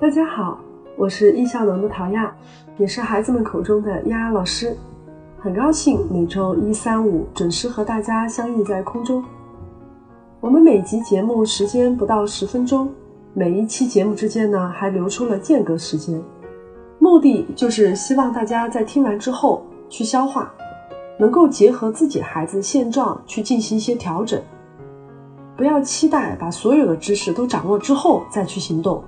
大家好，我是易效能的陶亚，也是孩子们口中的丫丫老师。很高兴每周一、三、五准时和大家相遇在空中。我们每集节目时间不到十分钟，每一期节目之间呢还留出了间隔时间，目的就是希望大家在听完之后去消化，能够结合自己孩子现状去进行一些调整。不要期待把所有的知识都掌握之后再去行动。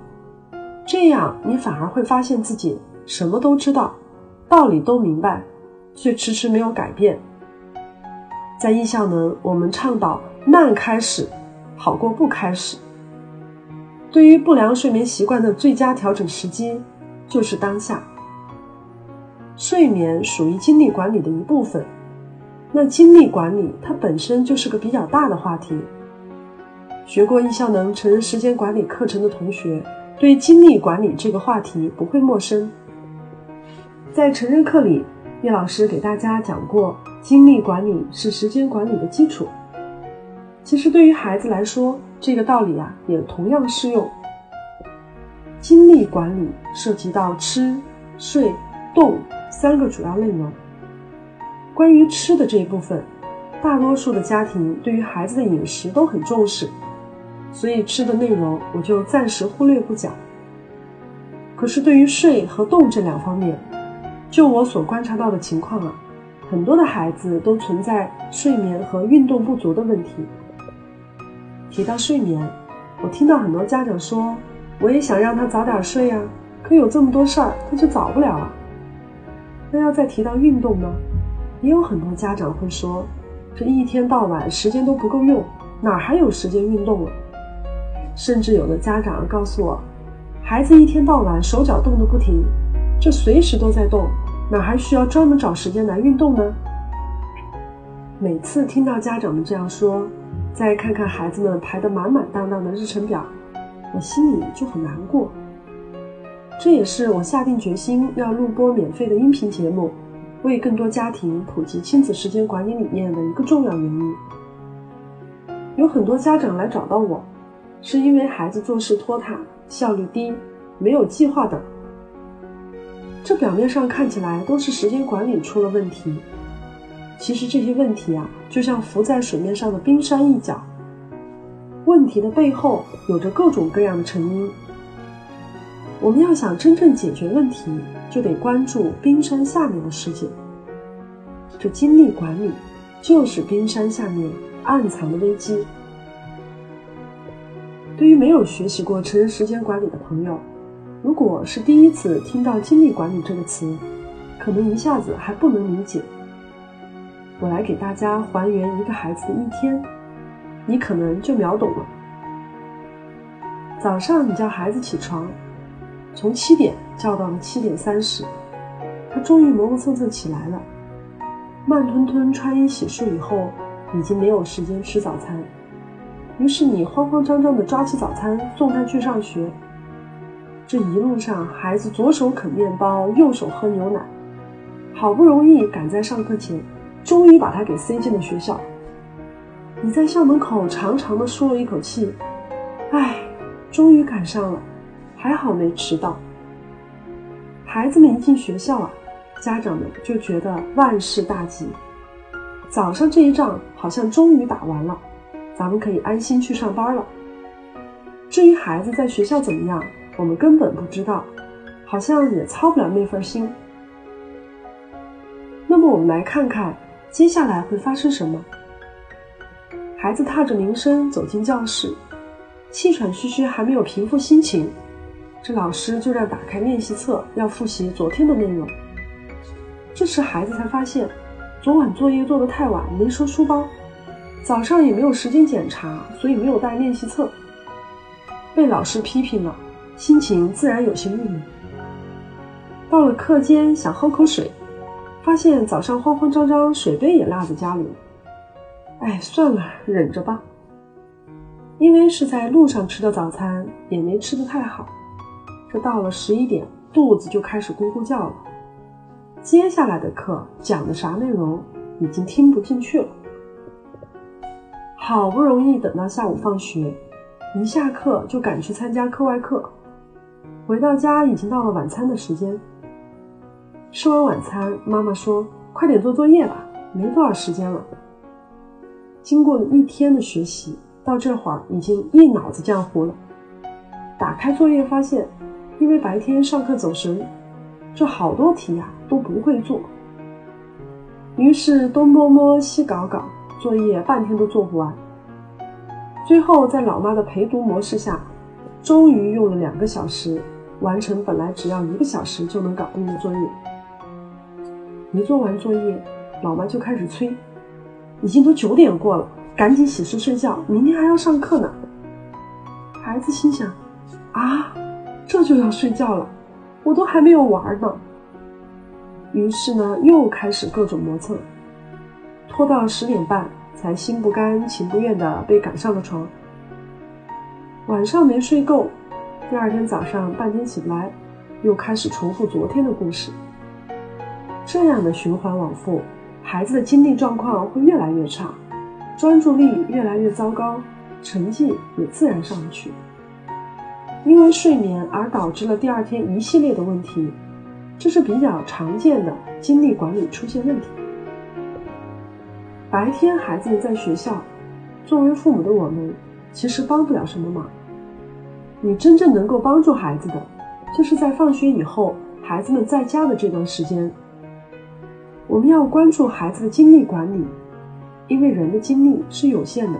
这样，你反而会发现自己什么都知道，道理都明白，却迟迟没有改变。在易效能，我们倡导慢开始，好过不开始。对于不良睡眠习惯的最佳调整时机，就是当下。睡眠属于精力管理的一部分，那精力管理它本身就是个比较大的话题。学过易效能成人时间管理课程的同学。对精力管理这个话题不会陌生。在成人课里，叶老师给大家讲过，精力管理是时间管理的基础。其实对于孩子来说，这个道理啊也同样适用。精力管理涉及到吃、睡、动三个主要内容。关于吃的这一部分，大多数的家庭对于孩子的饮食都很重视。所以吃的内容我就暂时忽略不讲。可是对于睡和动这两方面，就我所观察到的情况啊，很多的孩子都存在睡眠和运动不足的问题。提到睡眠，我听到很多家长说，我也想让他早点睡呀，可有这么多事儿，他就早不了啊。那要再提到运动呢，也有很多家长会说，这一天到晚时间都不够用，哪还有时间运动了？甚至有的家长告诉我，孩子一天到晚手脚动得不停，这随时都在动，哪还需要专门找时间来运动呢？每次听到家长们这样说，再看看孩子们排得满满当当的日程表，我心里就很难过。这也是我下定决心要录播免费的音频节目，为更多家庭普及亲子时间管理理念的一个重要原因。有很多家长来找到我。是因为孩子做事拖沓、效率低、没有计划等。这表面上看起来都是时间管理出了问题，其实这些问题啊，就像浮在水面上的冰山一角。问题的背后有着各种各样的成因。我们要想真正解决问题，就得关注冰山下面的世界。这精力管理就是冰山下面暗藏的危机。对于没有学习过成人时间管理的朋友，如果是第一次听到“精力管理”这个词，可能一下子还不能理解。我来给大家还原一个孩子的一天，你可能就秒懂了。早上你叫孩子起床，从七点叫到了七点三十，他终于磨磨蹭蹭起来了，慢吞吞穿衣洗漱以后，已经没有时间吃早餐。于是你慌慌张张地抓起早餐送他去上学。这一路上，孩子左手啃面包，右手喝牛奶，好不容易赶在上课前，终于把他给塞进了学校。你在校门口长长的舒了一口气，唉，终于赶上了，还好没迟到。孩子们一进学校啊，家长们就觉得万事大吉，早上这一仗好像终于打完了。咱们可以安心去上班了。至于孩子在学校怎么样，我们根本不知道，好像也操不了那份心。那么我们来看看接下来会发生什么。孩子踏着铃声走进教室，气喘吁吁，还没有平复心情，这老师就让打开练习册，要复习昨天的内容。这时孩子才发现，昨晚作业做得太晚，没收书包。早上也没有时间检查，所以没有带练习册。被老师批评了，心情自然有些郁闷。到了课间，想喝口水，发现早上慌慌张张，水杯也落在家里了。哎，算了，忍着吧。因为是在路上吃的早餐，也没吃得太好。这到了十一点，肚子就开始咕咕叫了。接下来的课讲的啥内容，已经听不进去了。好不容易等到下午放学，一下课就赶去参加课外课。回到家已经到了晚餐的时间。吃完晚餐，妈妈说：“快点做作业吧，没多少时间了。”经过一天的学习，到这会儿已经一脑子浆糊了。打开作业发现，因为白天上课走神，这好多题呀都不会做。于是东摸摸西搞搞，作业半天都做不完。最后在老妈的陪读模式下，终于用了两个小时完成本来只要一个小时就能搞定的作业。一做完作业，老妈就开始催：“已经都九点过了，赶紧洗漱睡觉，明天还要上课呢。”孩子心想：“啊，这就要睡觉了，我都还没有玩呢。”于是呢，又开始各种磨蹭，拖到十点半。才心不甘情不愿地被赶上了床。晚上没睡够，第二天早上半天起不来，又开始重复昨天的故事。这样的循环往复，孩子的精力状况会越来越差，专注力越来越糟糕，成绩也自然上不去。因为睡眠而导致了第二天一系列的问题，这是比较常见的精力管理出现问题。白天孩子在学校，作为父母的我们，其实帮不了什么忙。你真正能够帮助孩子的，就是在放学以后，孩子们在家的这段时间。我们要关注孩子的精力管理，因为人的精力是有限的，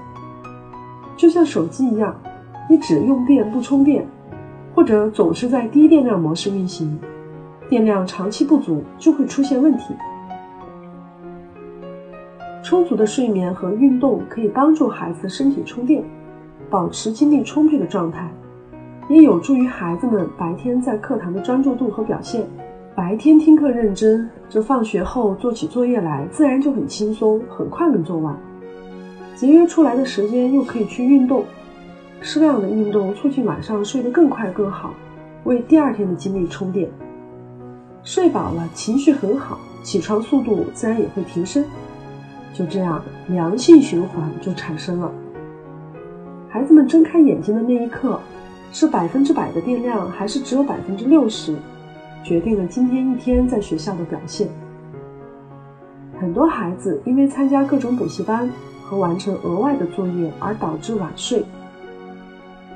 就像手机一样，你只用电不充电，或者总是在低电量模式运行，电量长期不足就会出现问题。充足的睡眠和运动可以帮助孩子身体充电，保持精力充沛的状态，也有助于孩子们白天在课堂的专注度和表现。白天听课认真，这放学后做起作业来自然就很轻松，很快能做完。节约出来的时间又可以去运动，适量的运动促进晚上睡得更快更好，为第二天的精力充电。睡饱了，情绪很好，起床速度自然也会提升。就这样，良性循环就产生了。孩子们睁开眼睛的那一刻，是百分之百的电量，还是只有百分之六十，决定了今天一天在学校的表现。很多孩子因为参加各种补习班和完成额外的作业而导致晚睡。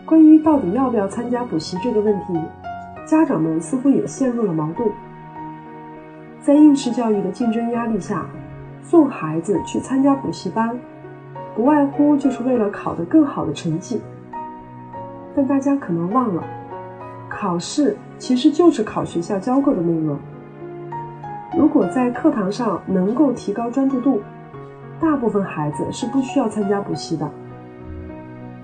关于到底要不要参加补习这个问题，家长们似乎也陷入了矛盾。在应试教育的竞争压力下。送孩子去参加补习班，不外乎就是为了考得更好的成绩。但大家可能忘了，考试其实就是考学校教过的内容。如果在课堂上能够提高专注度，大部分孩子是不需要参加补习的。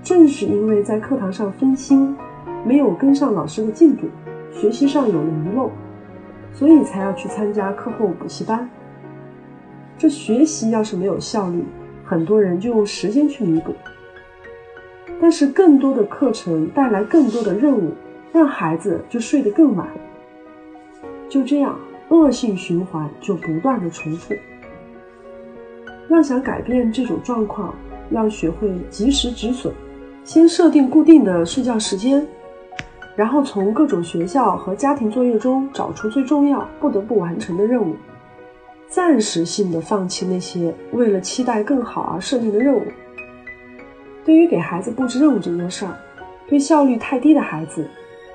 正是因为在课堂上分心，没有跟上老师的进度，学习上有了遗漏，所以才要去参加课后补习班。这学习要是没有效率，很多人就用时间去弥补。但是更多的课程带来更多的任务，让孩子就睡得更晚。就这样，恶性循环就不断的重复。要想改变这种状况，要学会及时止损，先设定固定的睡觉时间，然后从各种学校和家庭作业中找出最重要、不得不完成的任务。暂时性的放弃那些为了期待更好而设定的任务。对于给孩子布置任务这件事儿，对效率太低的孩子，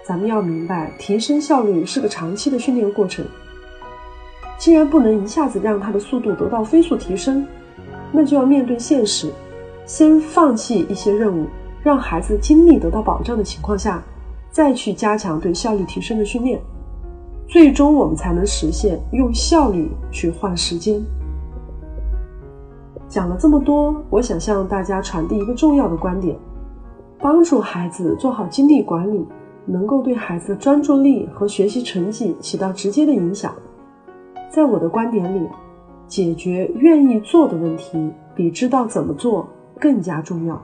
咱们要明白，提升效率是个长期的训练过程。既然不能一下子让他的速度得到飞速提升，那就要面对现实，先放弃一些任务，让孩子精力得到保障的情况下，再去加强对效率提升的训练。最终，我们才能实现用效率去换时间。讲了这么多，我想向大家传递一个重要的观点：帮助孩子做好精力管理，能够对孩子专注力和学习成绩起到直接的影响。在我的观点里，解决愿意做的问题，比知道怎么做更加重要。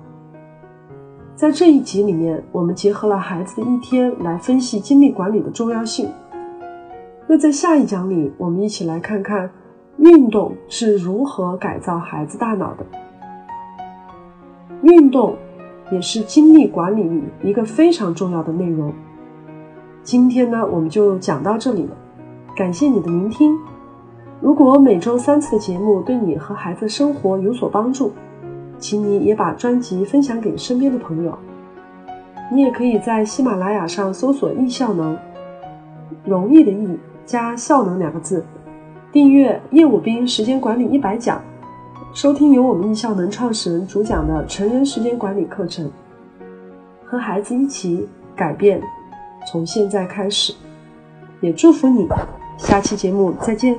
在这一集里面，我们结合了孩子的一天来分析精力管理的重要性。那在下一讲里，我们一起来看看运动是如何改造孩子大脑的。运动也是精力管理里一个非常重要的内容。今天呢，我们就讲到这里了，感谢你的聆听。如果每周三次的节目对你和孩子生活有所帮助，请你也把专辑分享给身边的朋友。你也可以在喜马拉雅上搜索“易效能”，容易的易加效能两个字，订阅业务兵时间管理一百讲，收听由我们易效能创始人主讲的成人时间管理课程，和孩子一起改变。从现在开始，也祝福你。下期节目再见。